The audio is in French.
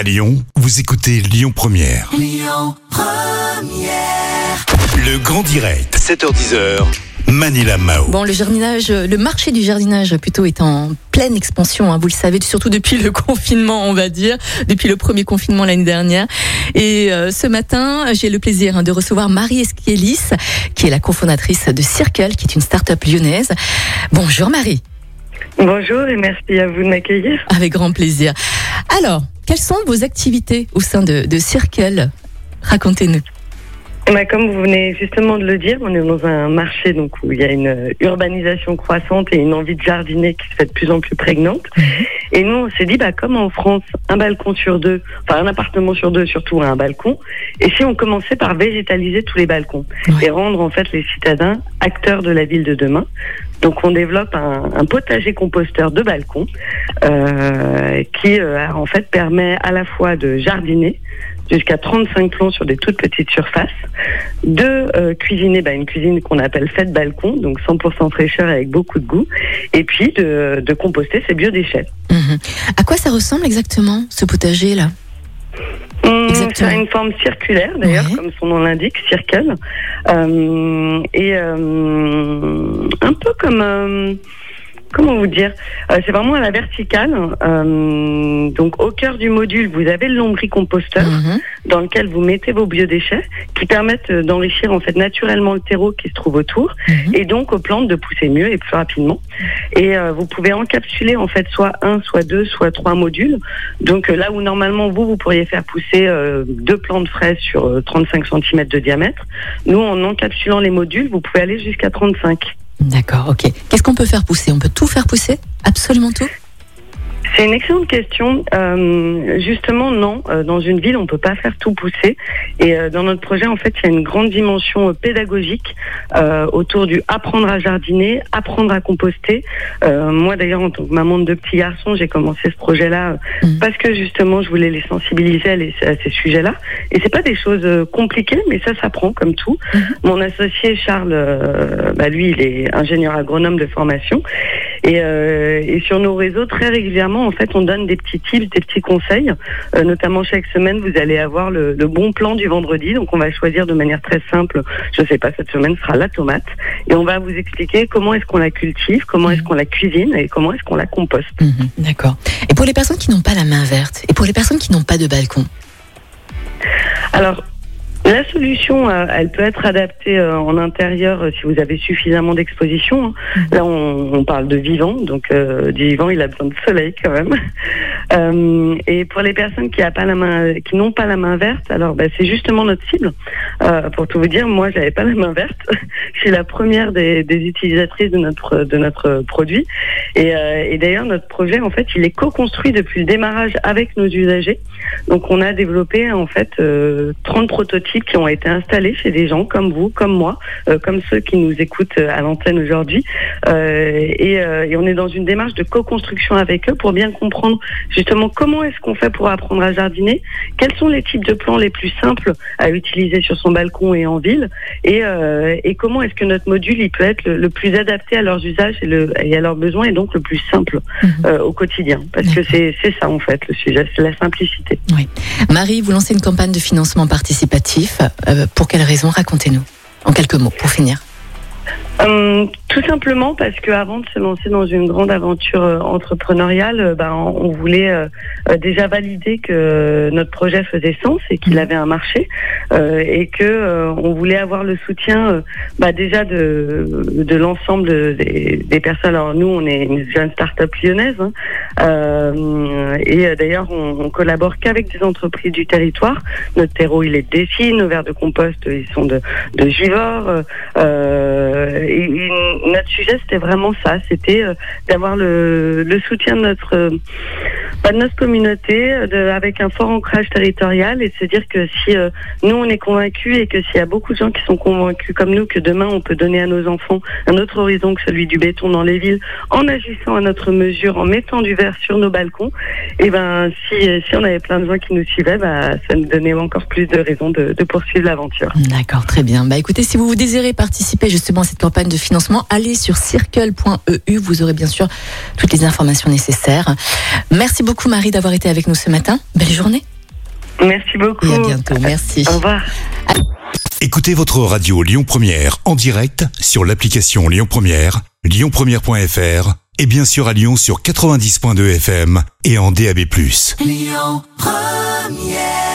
À Lyon, vous écoutez Lyon Première. Le grand direct, 7h10h. Manila Mao. Bon, le jardinage, le marché du jardinage plutôt est en pleine expansion. hein, vous le savez, surtout depuis le confinement, on va dire, depuis le premier confinement l'année dernière. Et euh, ce matin, j'ai le plaisir hein, de recevoir Marie Esquielis, qui est la cofondatrice de Circle, qui est une start-up lyonnaise. Bonjour Marie, Bonjour et merci à vous de m'accueillir. avec grand plaisir. Alors, quelles sont vos activités au sein de, de Circle? Racontez-nous. Bah, comme vous venez justement de le dire, on est dans un marché donc où il y a une euh, urbanisation croissante et une envie de jardiner qui se fait de plus en plus prégnante. Et nous, on s'est dit, bah, comme en France, un balcon sur deux, enfin un appartement sur deux surtout a un balcon, et si on commençait par végétaliser tous les balcons et rendre en fait les citadins acteurs de la ville de demain. Donc on développe un, potager composteur de balcon euh, qui euh, en fait permet à la fois de jardiner jusqu'à 35 plants sur des toutes petites surfaces, de euh, cuisiner bah, une cuisine qu'on appelle faite balcon, donc 100% fraîcheur avec beaucoup de goût, et puis de, composter ses biodéchets. Mhm. À quoi ça ressemble exactement ce potager là. Ça a une forme circulaire d'ailleurs, Ouais. comme son nom l'indique, circle, Euh, et euh, un peu comme euh, comment vous dire, Euh, c'est vraiment à la verticale. Euh, donc au cœur du module, vous avez le lombricomposteur Mhm. dans lequel vous mettez vos biodéchets, qui permettent euh, d'enrichir en fait naturellement le terreau qui se trouve autour, Mhm. et donc aux plantes de pousser mieux et plus rapidement. Et euh, vous pouvez encapsuler en fait soit un, soit deux, soit trois modules. Donc euh, là où normalement vous vous pourriez faire pousser euh, deux plantes fraises sur euh, 35 cm de diamètre, nous en encapsulant les modules, vous pouvez aller jusqu'à 35. D'accord, ok. Qu'est-ce qu'on peut faire pousser? On peut tout faire pousser? Absolument tout? C'est une excellente question. Euh, justement, non. Euh, dans une ville, on peut pas faire tout pousser. Et euh, dans notre projet, en fait, il y a une grande dimension pédagogique euh, autour du apprendre à jardiner, apprendre à composter. Euh, moi, d'ailleurs, en tant que maman de deux petits garçons, j'ai commencé ce projet-là euh, Mhm. parce que justement, je voulais les sensibiliser à, les- à ces sujets-là. Et c'est pas des choses compliquées, mais ça s'apprend comme tout. Mhm. Mon associé Charles, bah, lui, il est ingénieur agronome de formation. Et, euh, et sur nos réseaux, très régulièrement, en fait, on donne des petits tips, des petits conseils. Euh, notamment chaque semaine, vous allez avoir le, le bon plan du vendredi. Donc, on va choisir de manière très simple. Je sais pas, cette semaine sera la tomate, et on va vous expliquer comment est-ce qu'on la cultive, comment est-ce qu'on la cuisine et comment est-ce qu'on la composte. Mhm, D'accord. Et pour les personnes qui n'ont pas la main verte, et pour les personnes qui n'ont pas de balcon? Alors. La solution, euh, elle peut être adaptée euh, en intérieur euh, si vous avez suffisamment d'exposition. hein. Là, on, on parle de vivant, donc euh, du vivant, il a besoin de soleil quand même. Euh, et pour les personnes qui, a pas la main, qui n'ont pas la main verte, alors bah, c'est justement notre cible. Euh, pour tout vous dire, moi, j'avais pas la main verte. Je suis la première des, des utilisatrices de notre de notre produit. Et, et d'ailleurs, notre projet, en fait, il est co-construit depuis le démarrage avec nos usagers. Donc, on a développé en fait euh, 30 prototypes qui ont été installés chez des gens comme vous, comme moi, euh, comme ceux qui nous écoutent euh, à l'antenne aujourd'hui. Euh, et, et on est dans une démarche de co-construction avec eux pour bien comprendre justement comment est-ce qu'on fait pour apprendre à jardiner, quels sont les types de plants les plus simples à utiliser sur son balcon et en ville, et, et comment est-ce que notre module il peut être le, le plus adapté à leurs usages et, le, et à leurs besoins et donc le plus simple Mhm. au quotidien. Parce que c'est c'est ça en fait le sujet, c'est la simplicité. Marie, vous lancez une campagne de financement participatif. Euh, pour quelles raisons Racontez-nous. En quelques mots, pour finir. Hum, tout simplement parce que avant de se lancer dans une grande aventure euh, entrepreneuriale, euh, ben, on voulait euh, déjà valider que notre projet faisait sens et qu'il avait un marché et que on voulait avoir le soutien bah, déjà de, de l'ensemble des, des personnes. Alors nous, on est une jeune start-up lyonnaise hein, et d'ailleurs on, on collabore qu'avec des entreprises du territoire. Notre terreau, il est de Dessine, nos verres de compost, ils sont de, de euh, et, et notre sujet, c'était vraiment ça, c'était euh, d'avoir le, le soutien de notre, euh, bah, de notre communauté, euh, de, avec un fort ancrage territorial, et de se dire que si euh, nous on est convaincus et que s'il y a beaucoup de gens qui sont convaincus comme nous que demain on peut donner à nos enfants un autre horizon que celui du béton dans les villes, en agissant à notre mesure, en mettant du verre sur nos balcons, et ben si, si on avait plein de gens qui nous suivaient, bah, ça nous donnait encore plus de raisons de, de poursuivre l'aventure. D'accord, très bien. Bah écoutez, si vous désirez participer justement à cette campagne de financement, allez sur circle.eu. Vous aurez bien sûr toutes les informations nécessaires. Merci beaucoup Marie d'avoir été avec nous ce matin. Belle journée. Merci beaucoup. Et à bientôt. Merci. Au revoir. Écoutez votre radio Lyon Première en direct sur l'application Lyon Première, lyonpremière.fr et bien sûr à Lyon sur 90.2 FM et en DAB+. Lyon Première